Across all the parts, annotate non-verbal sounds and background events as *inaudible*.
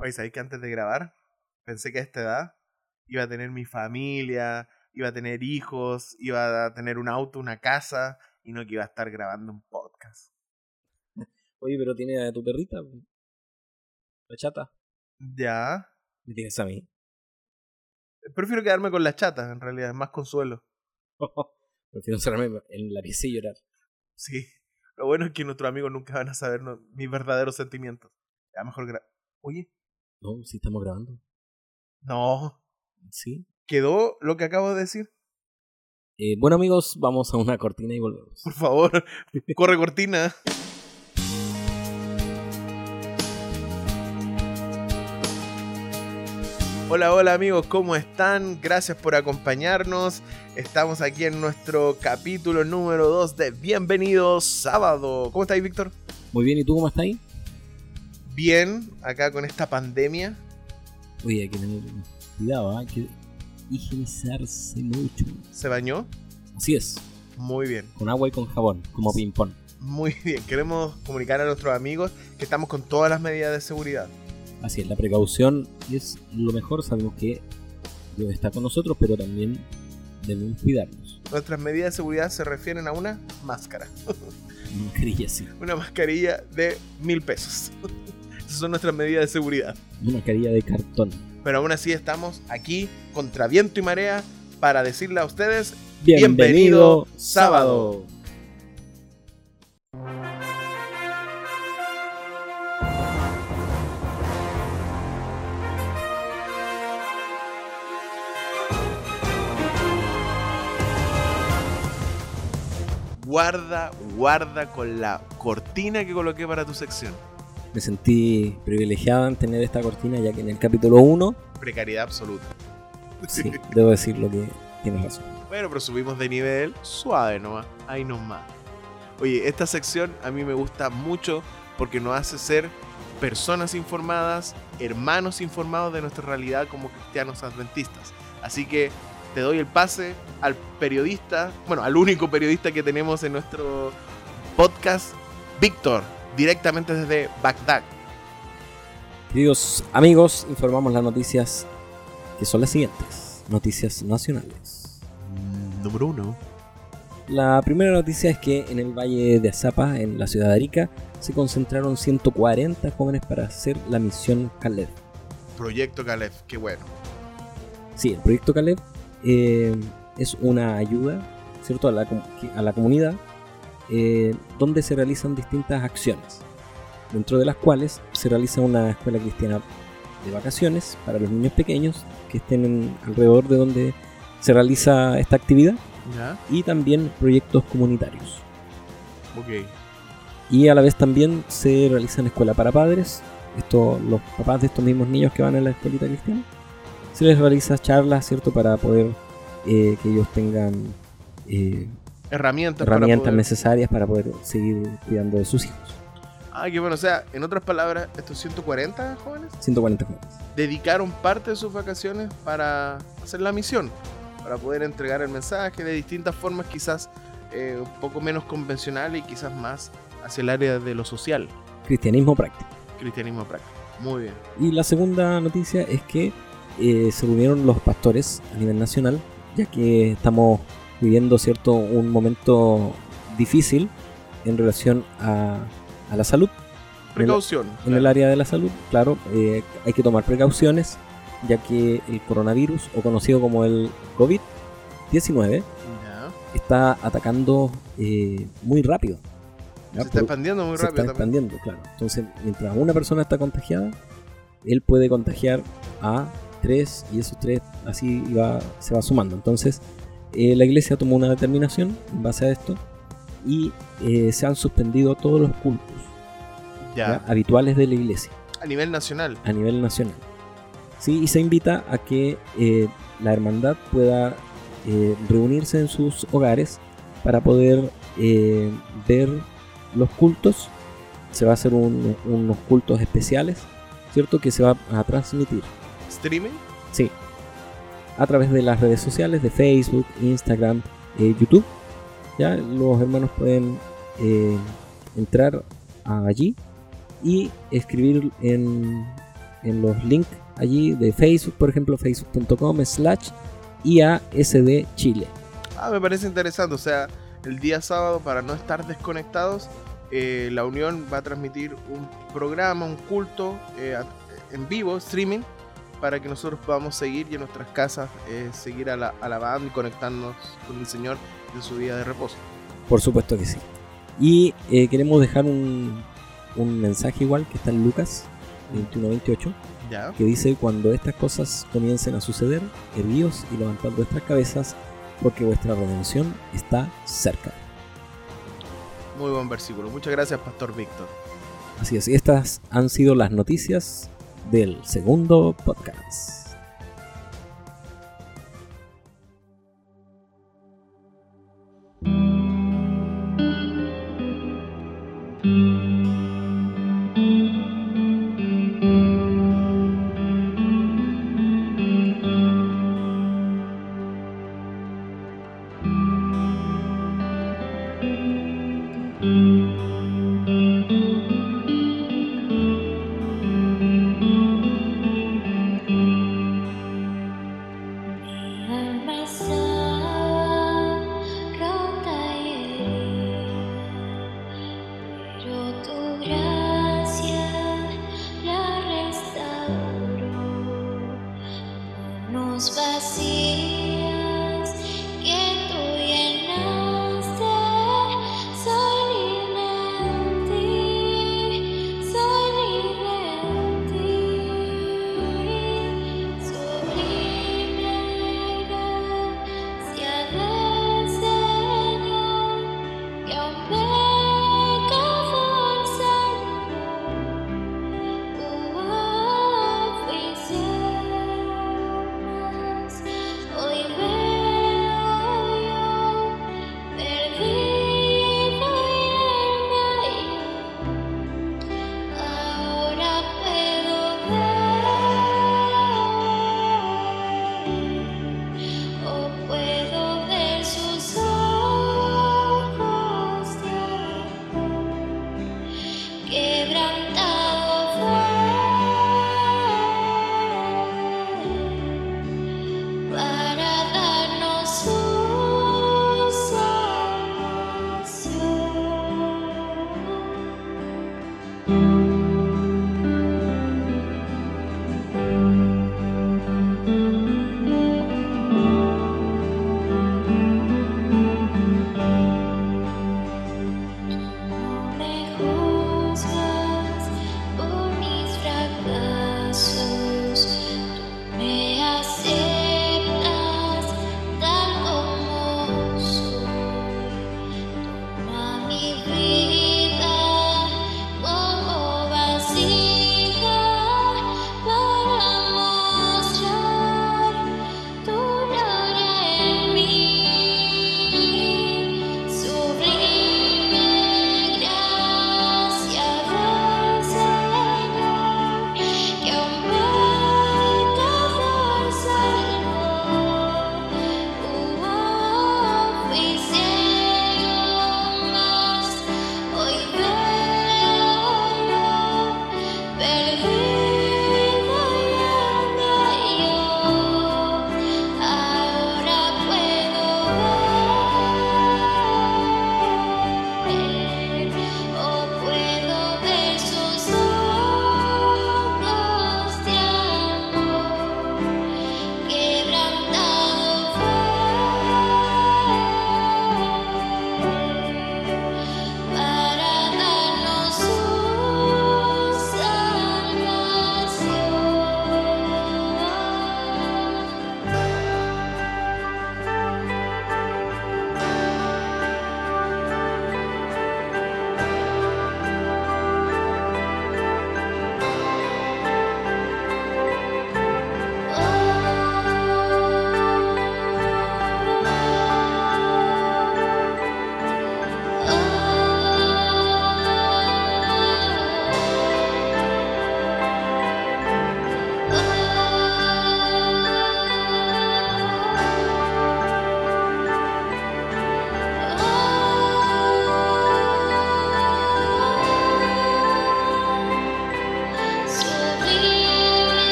Oye, ¿sabéis que antes de grabar pensé que a esta edad iba a tener mi familia, iba a tener hijos, iba a tener un auto, una casa, y no que iba a estar grabando un podcast? Oye, pero tiene a tu perrita. La chata. Ya. Me tienes a mí. Prefiero quedarme con la chata, en realidad, es más consuelo. *laughs* Prefiero encerrarme en la pieza y llorar. Sí. Lo bueno es que nuestros amigos nunca van a saber no- mis verdaderos sentimientos. Ya mejor Oye, No, sí estamos grabando. no. Sí. ¿Quedó lo que acabo de decir? Eh, bueno amigos, vamos a una cortina y volvemos. Por favor, *laughs* corre cortina. Hola, hola amigos, ¿cómo están? Gracias por acompañarnos. Estamos aquí en nuestro capítulo número 2 de Bienvenidos Sábado. ¿Cómo estáis, Víctor? Muy bien, ¿y tú cómo estás ahí? Bien, acá con esta pandemia. Oye, hay que tener cuidado, ¿ah? hay que higienizarse mucho. ¿Se bañó? Así es, Muy bien, con agua y con jabón, como ping-pong. muy bien. Queremos comunicar a nuestros amigos que estamos con todas las medidas de seguridad. Así es, la precaución es lo mejor. Sabemos que Dios está con nosotros, pero también debemos cuidarnos. Nuestras medidas de seguridad se refieren a una máscara. *laughs* Una mascarilla así. Una mascarilla de mil pesos. Esas son nuestras medidas de seguridad. Una mascarilla de cartón. Pero aún así estamos aquí contra viento y marea para decirle a ustedes Bienvenido, sábado. guarda, guarda con la cortina que coloqué para tu sección. Me sentí privilegiado en tener esta cortina, ya que en el capítulo 1, Precariedad absoluta. sí, *laughs* debo decir lo que tienes razón. Bueno, pero subimos de nivel suave nomás, ahí nomás. Oye, esta sección a mí me gusta mucho porque nos hace ser personas informadas, hermanos informados de nuestra realidad como cristianos adventistas. Así que te doy el pase al periodista, bueno, al único periodista que tenemos en nuestro podcast, Víctor, directamente desde Bagdad. Queridos amigos, informamos las noticias que son las siguientes. Noticias nacionales. Número uno. La primera noticia es que en el Valle de Azapa, en la ciudad de Arica, se concentraron 140 jóvenes para hacer la misión Caleb. Proyecto Caleb, qué bueno. Sí, el proyecto Caleb eh, es una ayuda ¿cierto? A, la, a la comunidad eh, donde se realizan distintas acciones, dentro de las cuales se realiza una escuela cristiana de vacaciones para los niños pequeños que estén en- alrededor de donde se realiza esta actividad ¿Ya? y también proyectos comunitarios. Ok. Y a la vez también se realizan escuela para padres. Esto, los papás de estos mismos niños que van a la escuelita cristiana. Se les realiza charlas, ¿cierto? Para poder eh, que ellos tengan eh, Herramientas, herramientas para poder... necesarias para poder seguir cuidando de sus hijos. Ah, qué bueno. O sea, en otras palabras, estos 140 jóvenes 140 jóvenes. dedicaron parte de sus vacaciones para hacer la misión, para poder entregar el mensaje de distintas formas, quizás eh, un poco menos convencional y quizás más hacia el área de lo social, Cristianismo práctico. cristianismo práctico. Muy bien. Y la segunda noticia es que eh, se reunieron los pastores a nivel nacional, ya que estamos viviendo cierto un momento difícil en relación a, a la salud. Precaución. En el área de la salud, claro, eh, hay que tomar precauciones, ya que el coronavirus, o conocido como el COVID-19, Ya. está atacando eh, muy rápido. ¿ya? Se está expandiendo muy se rápido está también. expandiendo, claro. Entonces, mientras una persona está contagiada, él puede contagiar a tres y esos tres así va- se va sumando. Entonces, eh, la iglesia tomó una determinación en base a esto y eh, se han suspendido todos los cultos Ya. ¿ya? habituales de la iglesia A nivel nacional. a nivel nacional. Sí, y se invita a que eh, la hermandad pueda eh, reunirse en sus hogares para poder eh, ver los cultos. Se va a hacer un- unos cultos especiales, ¿cierto? Que se va a transmitir, Streaming. A través de las redes sociales de Facebook, Instagram, eh, YouTube. Ya los hermanos pueden eh, entrar allí y escribir en, en los links allí de Facebook, por ejemplo, facebook.com slash IASD Chile. Ah, me parece interesante. O sea, el día sábado, para no estar desconectados, eh, la Unión va a transmitir un programa, un culto eh, en vivo, streaming, para que nosotros podamos seguir y en nuestras casas eh, seguir alabando y conectarnos con el Señor en su día de reposo. Por supuesto que sí. Y queremos dejar un, un mensaje igual que está en Lucas 21-28 que dice, cuando estas cosas comiencen a suceder, erguíos y levantad vuestras cabezas, porque vuestra redención está cerca. Muy buen versículo. Muchas gracias, Pastor Víctor. Así es, estas han sido las noticias del segundo podcast.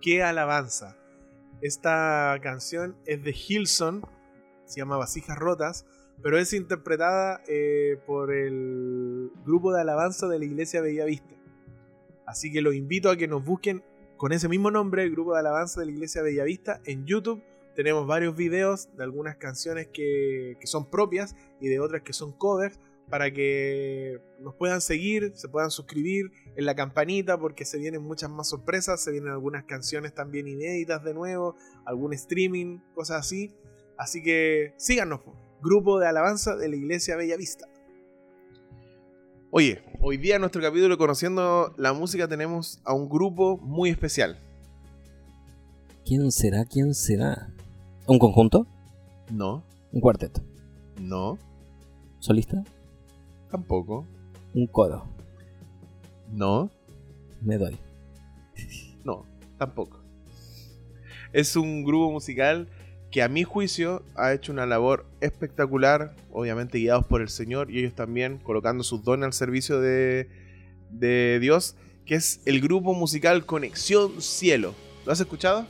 qué alabanza. Esta canción es de Hilson, se llama Vasijas Rotas, pero es interpretada eh, por el grupo de alabanza de la Iglesia Bellavista. Así que los invito a que nos busquen con ese mismo nombre, el grupo de alabanza de la Iglesia Bellavista, en YouTube tenemos varios videos de algunas canciones que, son propias y de otras que son covers para que nos puedan seguir, se puedan suscribir en la campanita porque se vienen muchas más sorpresas, se vienen algunas canciones también inéditas de nuevo, algún streaming, cosas así. Así que síganos, grupo de alabanza de la Iglesia Bella Vista. Oye, hoy día en nuestro capítulo Conociendo la Música tenemos a un grupo muy especial. ¿Quién será? ¿Quién será? ¿Un conjunto? No. ¿Un cuarteto? No. ¿Solista? Tampoco. Un codo. No. Me doy. No, tampoco. Es un grupo musical que a mi juicio ha hecho una labor espectacular, obviamente guiados por el Señor y ellos también colocando sus dones al servicio de, de Dios, que es el grupo musical Conexión Cielo. ¿Lo has escuchado?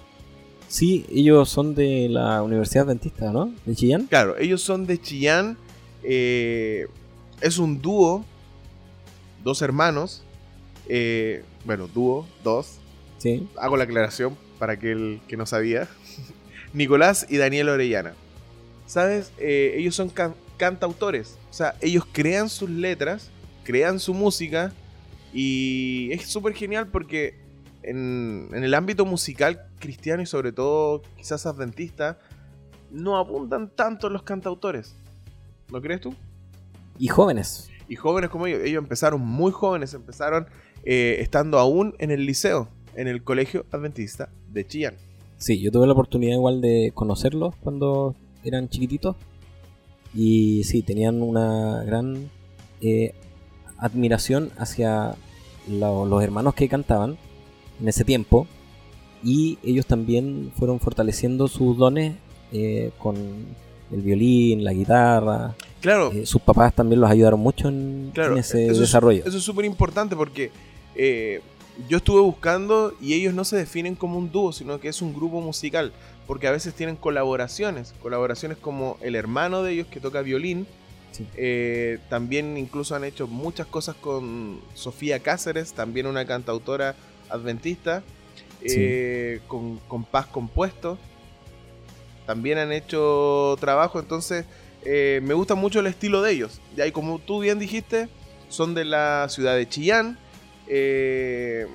Sí, ellos son de la Universidad Adventista, ¿no? ¿De Chillán? Claro, ellos son de Chillán. Eh, es un dúo, dos hermanos. Eh, bueno, dúo, dos. Sí. Hago la aclaración para aquel que no sabía. *laughs* Nicolás y Daniel Orellana. ¿Sabes? Eh, ellos son cantautores. O sea, ellos crean sus letras, crean su música. Y es súper genial porque en, en, el ámbito musical cristiano y sobre todo quizás adventista, no abundan tanto los cantautores. ¿No crees tú? Y jóvenes. Y jóvenes como ellos. Ellos empezaron muy jóvenes, empezaron eh, estando aún en el liceo, en el colegio adventista de Chillán. Sí, yo tuve la oportunidad igual de conocerlos cuando eran chiquititos. Y sí, tenían una gran eh, admiración hacia lo, los hermanos que cantaban en ese tiempo. Y ellos también fueron fortaleciendo sus dones eh, con el violín, la guitarra. Claro. Eh, sus papás también los ayudaron mucho en, claro, en ese eso desarrollo. Es, eso es súper importante porque eh, yo estuve buscando y ellos no se definen como un dúo, sino que es un grupo musical. Porque a veces tienen colaboraciones. Colaboraciones como el hermano de ellos que toca violín. Sí. Eh, también incluso han hecho muchas cosas con Sofía Cáceres, también una cantautora adventista. Sí. con, con Paz Compuesto. También han hecho trabajo, entonces eh, me gusta mucho el estilo de ellos. Ya, y como tú bien dijiste, son de la ciudad de Chillán. Eh,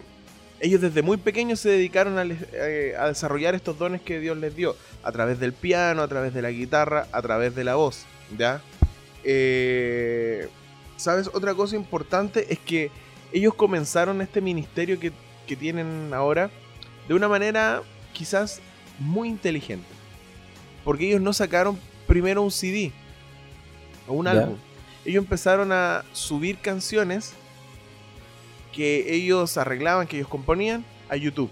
ellos desde muy pequeños se dedicaron a, eh, a, desarrollar estos dones que Dios les dio, a través del piano, a través de la guitarra, a través de la voz. ¿ya? Eh, ¿Sabes? Otra cosa importante es que ellos comenzaron este ministerio que, que tienen ahora de una manera quizás muy inteligente. Porque ellos no sacaron primero un CD o un álbum. Ellos empezaron a subir canciones que ellos arreglaban, que ellos componían a YouTube.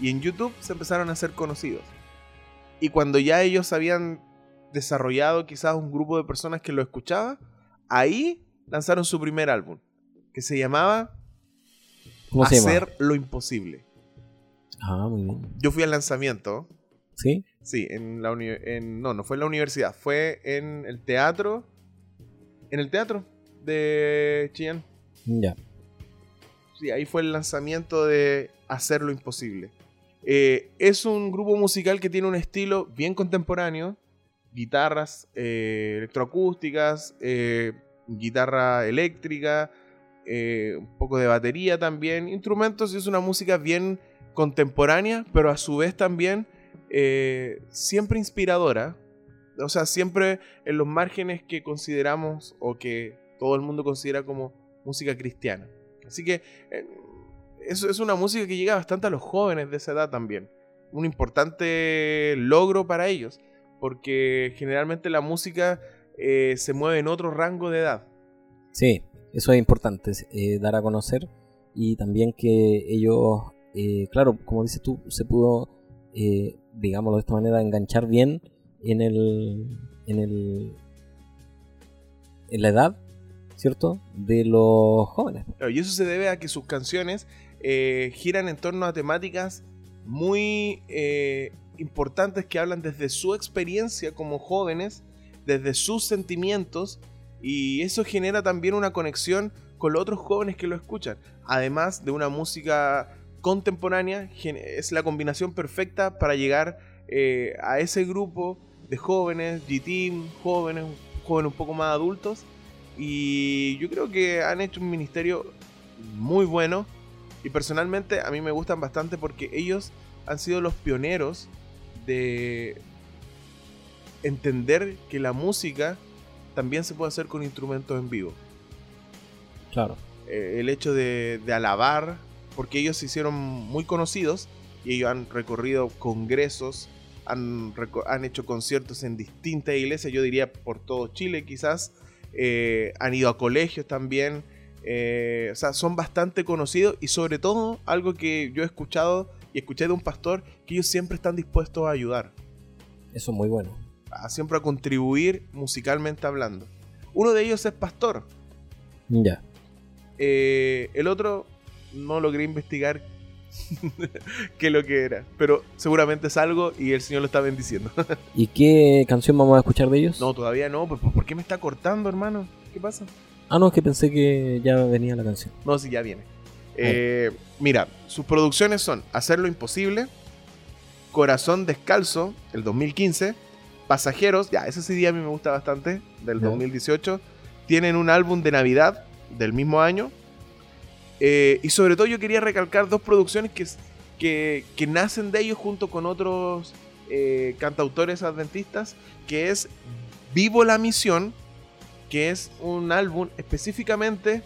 Y en YouTube se empezaron a ser conocidos. Y cuando ya ellos habían desarrollado quizás un grupo de personas que lo escuchaba, ahí lanzaron su primer álbum, que se llamaba ¿Cómo se llama? Hacer lo Imposible. Ah, muy bien. Yo fui al lanzamiento, ¿Sí? Sí, en la uni en, no, no fue en la universidad, fue en el teatro, en el teatro de Chillán. Ya. Sí, ahí fue el lanzamiento de Hacer lo Imposible. Eh, es un grupo musical que tiene un estilo bien contemporáneo, guitarras eh, electroacústicas, eh, guitarra eléctrica, eh, un poco de batería también, instrumentos, y es una música bien contemporánea, pero a su vez también eh, siempre inspiradora. O sea, siempre en los márgenes que consideramos o que todo el mundo considera como música cristiana. Así que eh, eso es una música que llega bastante a los jóvenes de esa edad también. Un importante logro para ellos, porque generalmente la música eh, se mueve en otro rango de edad. Sí, eso es importante, eh, dar a conocer y también que ellos, eh, claro, como dices tú, se pudo, eh, digámoslo de esta manera, enganchar bien en el, en el, en la edad, ¿cierto? De los jóvenes. Y eso se debe a que sus canciones eh, giran en torno a temáticas muy importantes que hablan desde su experiencia como jóvenes, desde sus sentimientos, y eso genera también una conexión con los otros jóvenes que lo escuchan. Además de una música contemporánea, es la combinación perfecta para llegar eh, a ese grupo de jóvenes, G-Team, jóvenes, jóvenes un poco más adultos. Y yo creo que han hecho un ministerio muy bueno. Y personalmente a mí me gustan bastante porque ellos han sido los pioneros de entender que la música también se puede hacer con instrumentos en vivo. Claro. Eh, el hecho de, alabar, porque ellos se hicieron muy conocidos y ellos han recorrido congresos, han, han hecho conciertos en distintas iglesias, yo diría por todo Chile quizás, eh, han ido a colegios también, eh, o sea, son bastante conocidos y sobre todo algo que yo he escuchado y escuché de un pastor, que ellos siempre están dispuestos a ayudar. Eso es muy bueno. A, siempre a contribuir musicalmente hablando. Uno de ellos es pastor. Ya. Eh, el otro no logré investigar *laughs* qué lo que era, pero seguramente es algo y el Señor lo está bendiciendo. *laughs* ¿Y qué canción vamos a escuchar de ellos? No, todavía no. ¿Por, ¿Por qué me está cortando, hermano? ¿Qué pasa? Ah, no, es que pensé que ya venía la canción. No, sí, ya viene. Eh, mira, sus producciones son Hacer lo Imposible, Corazón Descalzo, el 2015, Pasajeros, ya, ese CD a mí me gusta bastante, del 2018. Tienen un álbum de Navidad del mismo año. Eh, y sobre todo yo quería recalcar dos producciones que, que, nacen de ellos junto con otros eh, cantautores adventistas, que es Vivo la Misión, que es un álbum específicamente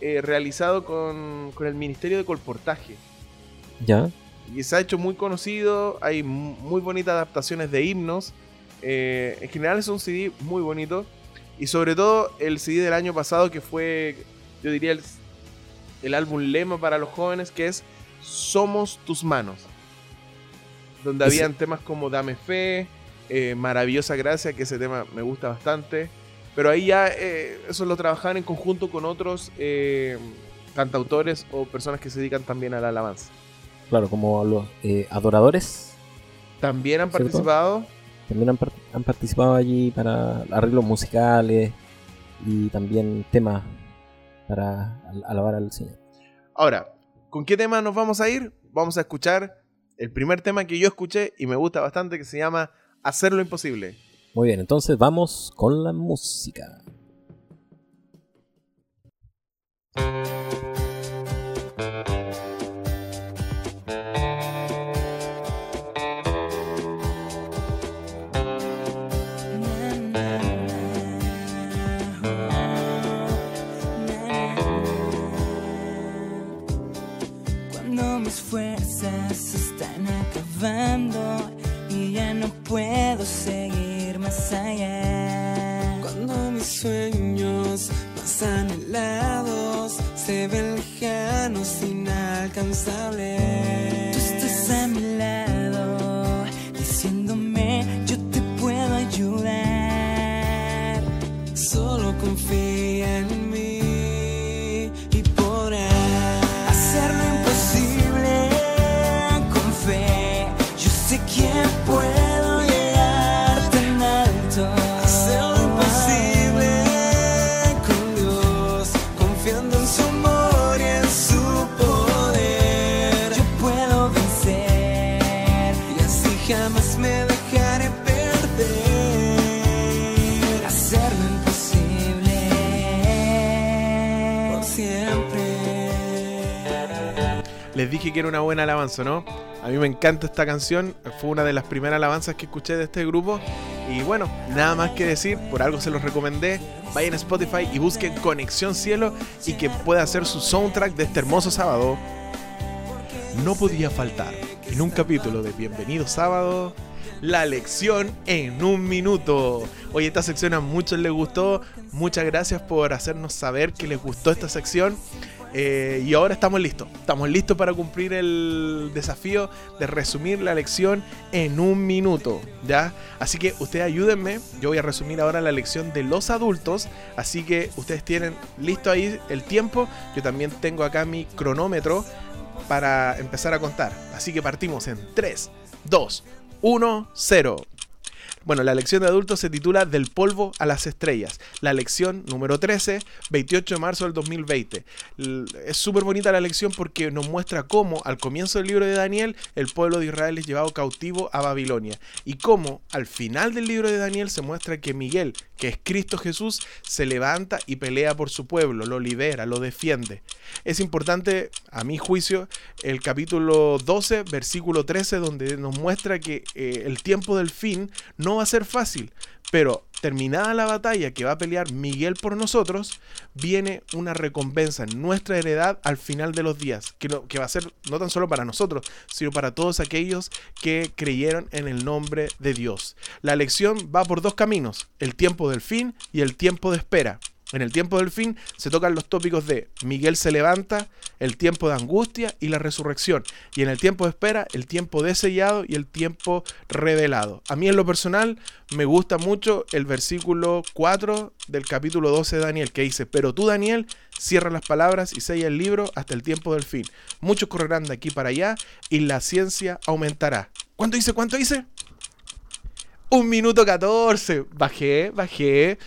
eh, realizado con, el Ministerio de Colportaje. Ya. Y se ha hecho muy conocido, hay muy bonitas adaptaciones de himnos. Eh, en general es un CD muy bonito. Y sobre todo el CD del año pasado que fue, yo diría, el, álbum lema para los jóvenes, que es Somos tus manos. Donde habían temas como Dame Fe, eh, Maravillosa Gracia, que ese tema me gusta bastante. Pero ahí ya eh, eso lo trabajan en conjunto con otros cantautores o personas que se dedican también a la alabanza. Claro, como los adoradores. También han participado. También han, participado allí para arreglos musicales y también temas para alabar al Señor. Ahora, ¿con qué tema nos vamos a ir? Vamos a escuchar el primer tema que yo escuché y me gusta bastante que se llama Hacer lo imposible. Muy bien, entonces vamos con la música. Y ya no puedo seguir cuando mis sueños más anhelados se ven lejanos, inalcanzables. Tú estás a mi Les dije que era una buena alabanza, ¿no? A mí me encanta esta canción, fue una de las primeras alabanzas que escuché de este grupo. Y bueno, nada más que decir, por algo se los recomendé. Vayan a Spotify y busquen Conexión Cielo y que pueda hacer su soundtrack de este hermoso sábado. No podía faltar en un capítulo de Bienvenido Sábado la lección en un minuto. Oye, esta sección a muchos les gustó. Muchas gracias por hacernos saber que les gustó esta sección. Eh, y ahora estamos listos. Estamos listos para cumplir el desafío de resumir la lección en un minuto. ¿Ya? Así que ustedes ayúdenme. Yo voy a resumir ahora la lección de los adultos. Así que ustedes tienen listo ahí el tiempo. Yo también tengo acá mi cronómetro para empezar a contar. Así que partimos en 3, 2, 1, 0. Bueno, la lección de adultos se titula Del polvo a las estrellas. La lección número 13, 28 de marzo del 2020. Es súper bonita la lección porque nos muestra cómo al comienzo del libro de Daniel el pueblo de Israel es llevado cautivo a Babilonia. Y cómo al final del libro de Daniel se muestra que Miguel, que es Cristo Jesús, se levanta y pelea por su pueblo, lo libera, lo defiende. Es importante, a mi juicio, el capítulo 12, versículo 13, donde nos muestra que eh, el tiempo del fin no va a ser fácil, pero terminada la batalla que va a pelear Miguel por nosotros, viene una recompensa en nuestra heredad al final de los días, que, que va a ser no tan solo para nosotros, sino para todos aquellos que creyeron en el nombre de Dios. La lección va por dos caminos, el tiempo del fin y el tiempo de espera. En el tiempo del fin se tocan los tópicos de Miguel se levanta, el tiempo de angustia y la resurrección. Y en el tiempo de espera, el tiempo de sellado y el tiempo revelado. A mí en lo personal me gusta mucho el versículo 4 del capítulo 12 de Daniel que dice, pero tú Daniel cierra las palabras y sella el libro hasta el tiempo del fin. Muchos correrán de aquí para allá y la ciencia aumentará. ¿Cuánto dice? ¿Cuánto dice? Un minuto 14. Bajé, bajé.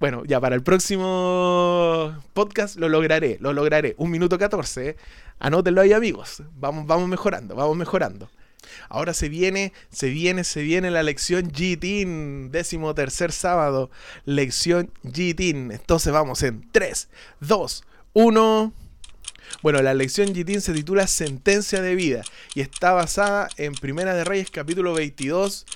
Bueno, ya para el próximo podcast lo lograré, lo lograré. Un minuto 14. Anótenlo ahí, amigos. Vamos, vamos mejorando, vamos mejorando. Ahora se viene, se viene, se viene la lección GTIN, décimo tercer sábado, lección GTIN. Entonces vamos en 3, 2, 1. Bueno, la lección GTIN se titula Sentencia de Vida y está basada en Primera de Reyes capítulo 22,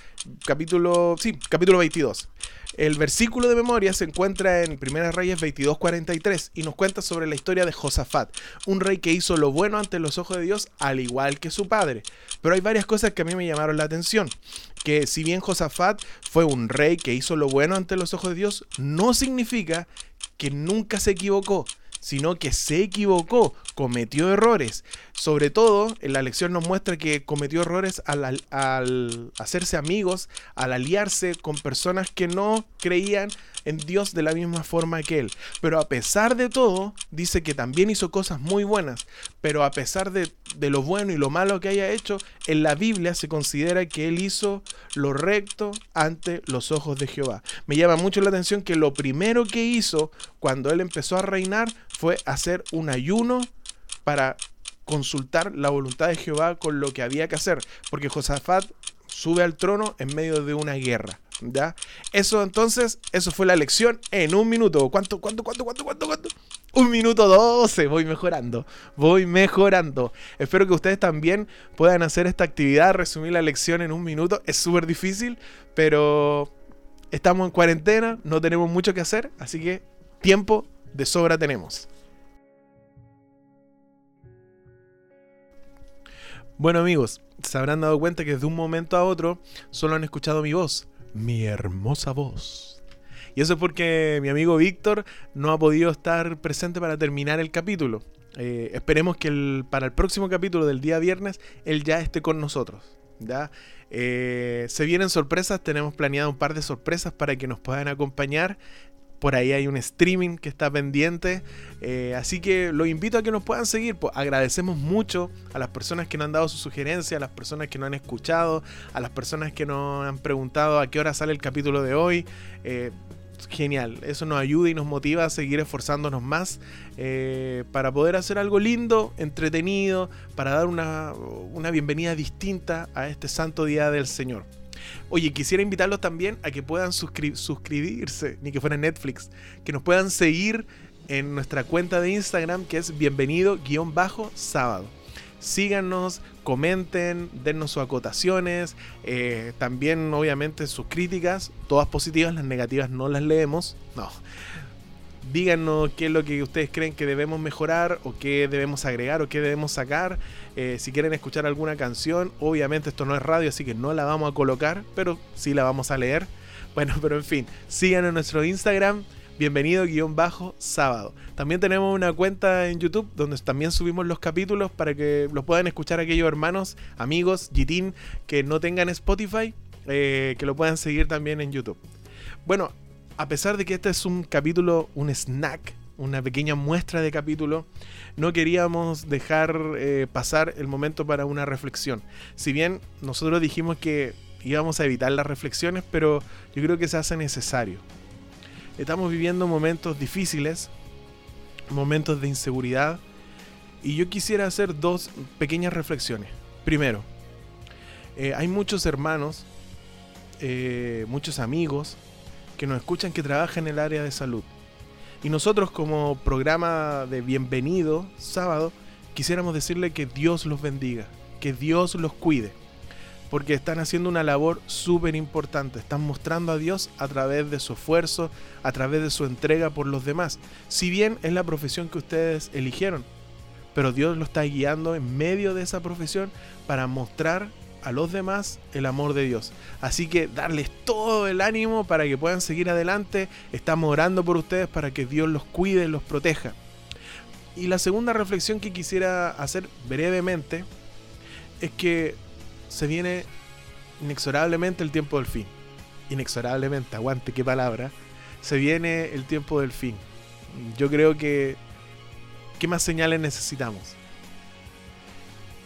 capítulo, sí, capítulo 22. El versículo de memoria se encuentra en 1 Reyes 22:43 y nos cuenta sobre la historia de Josafat, un rey que hizo lo bueno ante los ojos de Dios al igual que su padre. Pero hay varias cosas que a mí me llamaron la atención, que si bien Josafat fue un rey que hizo lo bueno ante los ojos de Dios, no significa que nunca se equivocó sino que se equivocó, cometió errores. Sobre todo, en la lección nos muestra que cometió errores al, al, hacerse amigos, al aliarse con personas que no creían en Dios de la misma forma que él. Pero a pesar de todo, dice que también hizo cosas muy buenas. Pero a pesar de, de lo bueno y lo malo que haya hecho, en la Biblia se considera que él hizo lo recto ante los ojos de Jehová. Me llama mucho la atención que lo primero que hizo cuando él empezó a reinar fue hacer un ayuno para consultar la voluntad de Jehová con lo que había que hacer, porque Josafat sube al trono en medio de una guerra. ¿Ya? Eso entonces, eso fue la lección en un minuto. ¿Cuánto, cuánto, cuánto, cuánto, cuánto, cuánto? Un minuto doce. Voy mejorando. Voy mejorando. Espero que ustedes también puedan hacer esta actividad, resumir la lección en un minuto. Es súper difícil, pero estamos en cuarentena, no tenemos mucho que hacer, así que tiempo de sobra tenemos. Bueno amigos, se habrán dado cuenta que desde un momento a otro solo han escuchado mi voz, mi hermosa voz. Y eso es porque mi amigo Víctor no ha podido estar presente para terminar el capítulo. Eh, esperemos que para el próximo capítulo del día viernes él ya esté con nosotros. ¿ya? Eh, se vienen sorpresas, tenemos planeado un par de sorpresas para que nos puedan acompañar por ahí hay un streaming que está pendiente. Eh, así que los invito a que nos puedan seguir. Pues agradecemos mucho a las personas que nos han dado su sugerencia, a las personas que nos han escuchado, a las personas que nos han preguntado a qué hora sale el capítulo de hoy. Eh, genial, eso nos ayuda y nos motiva a seguir esforzándonos más eh, para poder hacer algo lindo, entretenido, para dar una, una bienvenida distinta a este santo día del Señor. Oye, quisiera invitarlos también a que puedan suscribirse, ni que fuera Netflix, que nos puedan seguir en nuestra cuenta de Instagram que es bienvenido-sábado. Síganos, comenten, dennos sus acotaciones, eh, también obviamente sus críticas, todas positivas, las negativas no las leemos, no, díganos qué es lo que ustedes creen que debemos mejorar o qué debemos agregar o qué debemos sacar. Eh, si quieren escuchar alguna canción, obviamente esto no es radio, así que no la vamos a colocar, pero sí la vamos a leer. *laughs* Bueno, pero en fin, sigan en nuestro Instagram. Bienvenido guion bajo sábado. También tenemos una cuenta en YouTube donde también subimos los capítulos para que los puedan escuchar aquellos hermanos, amigos, Gitin que no tengan Spotify, eh, que lo puedan seguir también en YouTube. Bueno, a pesar de que este es un capítulo, un snack, una pequeña muestra de capítulo, no queríamos dejar eh, pasar el momento para una reflexión. Si bien nosotros dijimos que íbamos a evitar las reflexiones, pero yo creo que se hace necesario. Estamos viviendo momentos difíciles, momentos de inseguridad, y yo quisiera hacer dos pequeñas reflexiones. Primero, eh, hay muchos hermanos, eh, muchos amigos que nos escuchan que trabajan en el área de salud. Y nosotros como programa de bienvenido sábado, quisiéramos decirle que Dios los bendiga, que Dios los cuide, porque están haciendo una labor súper importante, están mostrando a Dios a través de su esfuerzo, a través de su entrega por los demás, si bien es la profesión que ustedes eligieron, pero Dios lo está guiando en medio de esa profesión para mostrar a los demás el amor de Dios. Así que darles todo el ánimo para que puedan seguir adelante. Estamos orando por ustedes para que Dios los cuide, los proteja. Y la segunda reflexión que quisiera hacer brevemente es que se viene inexorablemente el tiempo del fin. Inexorablemente, aguante qué palabra. Se viene el tiempo del fin. Yo creo que... ¿Qué más señales necesitamos?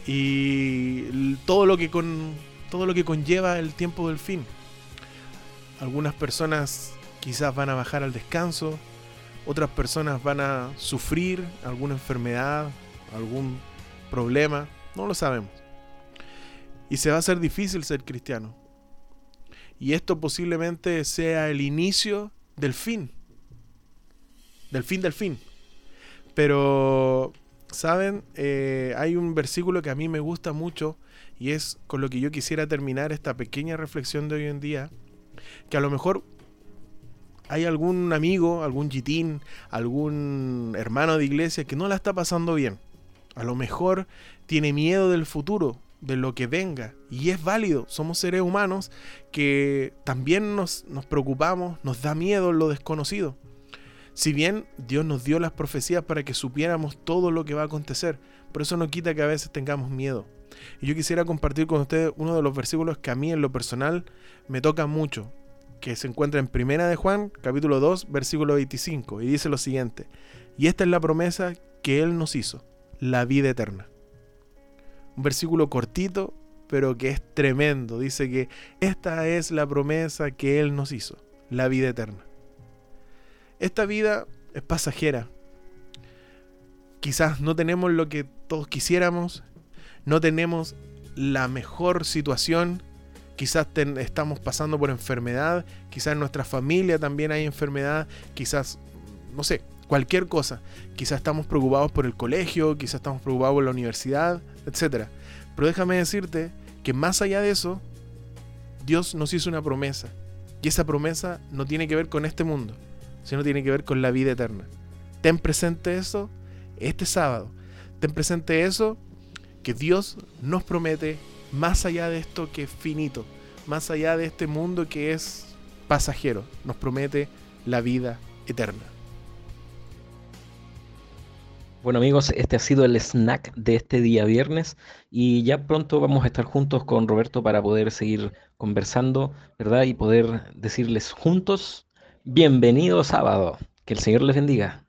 Y todo lo que con todo lo que conlleva el tiempo del fin. Algunas personas quizás van a bajar al descanso, otras personas van a sufrir alguna enfermedad, algún problema, no lo sabemos. Y se va a hacer difícil ser cristiano. Y esto posiblemente sea el inicio del fin. Del fin del fin. Pero Saben, eh, hay un versículo que a mí me gusta mucho y es con lo que yo quisiera terminar esta pequeña reflexión de hoy en día, que a lo mejor hay algún amigo, algún gitín, algún hermano de iglesia que no la está pasando bien. A lo mejor tiene miedo del futuro, de lo que venga. Y es válido, somos seres humanos que también nos preocupamos, nos da miedo lo desconocido. Si bien Dios nos dio las profecías para que supiéramos todo lo que va a acontecer, pero eso no quita que a veces tengamos miedo. Y yo quisiera compartir con ustedes uno de los versículos que a mí en lo personal me toca mucho, que se encuentra en Primera de Juan, capítulo 2, versículo 25, y dice lo siguiente: "Y esta es la promesa que él nos hizo, la vida eterna." Un versículo cortito, pero que es tremendo. Dice que esta es la promesa que él nos hizo, la vida eterna. Esta vida es pasajera. Quizás no tenemos lo que todos quisiéramos, no tenemos la mejor situación, quizás estamos pasando por enfermedad, quizás en nuestra familia también hay enfermedad, quizás, no sé, cualquier cosa. Quizás estamos preocupados por el colegio, quizás estamos preocupados por la universidad, etc. Pero déjame decirte que más allá de eso, Dios nos hizo una promesa. Y esa promesa no tiene que ver con este mundo sino tiene que ver con la vida eterna. Ten presente eso este sábado. Ten presente eso que Dios nos promete más allá de esto que es finito, más allá de este mundo que es pasajero. Nos promete la vida eterna. Bueno amigos, este ha sido el snack de este día viernes y ya pronto vamos a estar juntos con Roberto para poder seguir conversando, ¿verdad? Y poder decirles juntos Bienvenido sábado. Que el Señor les bendiga.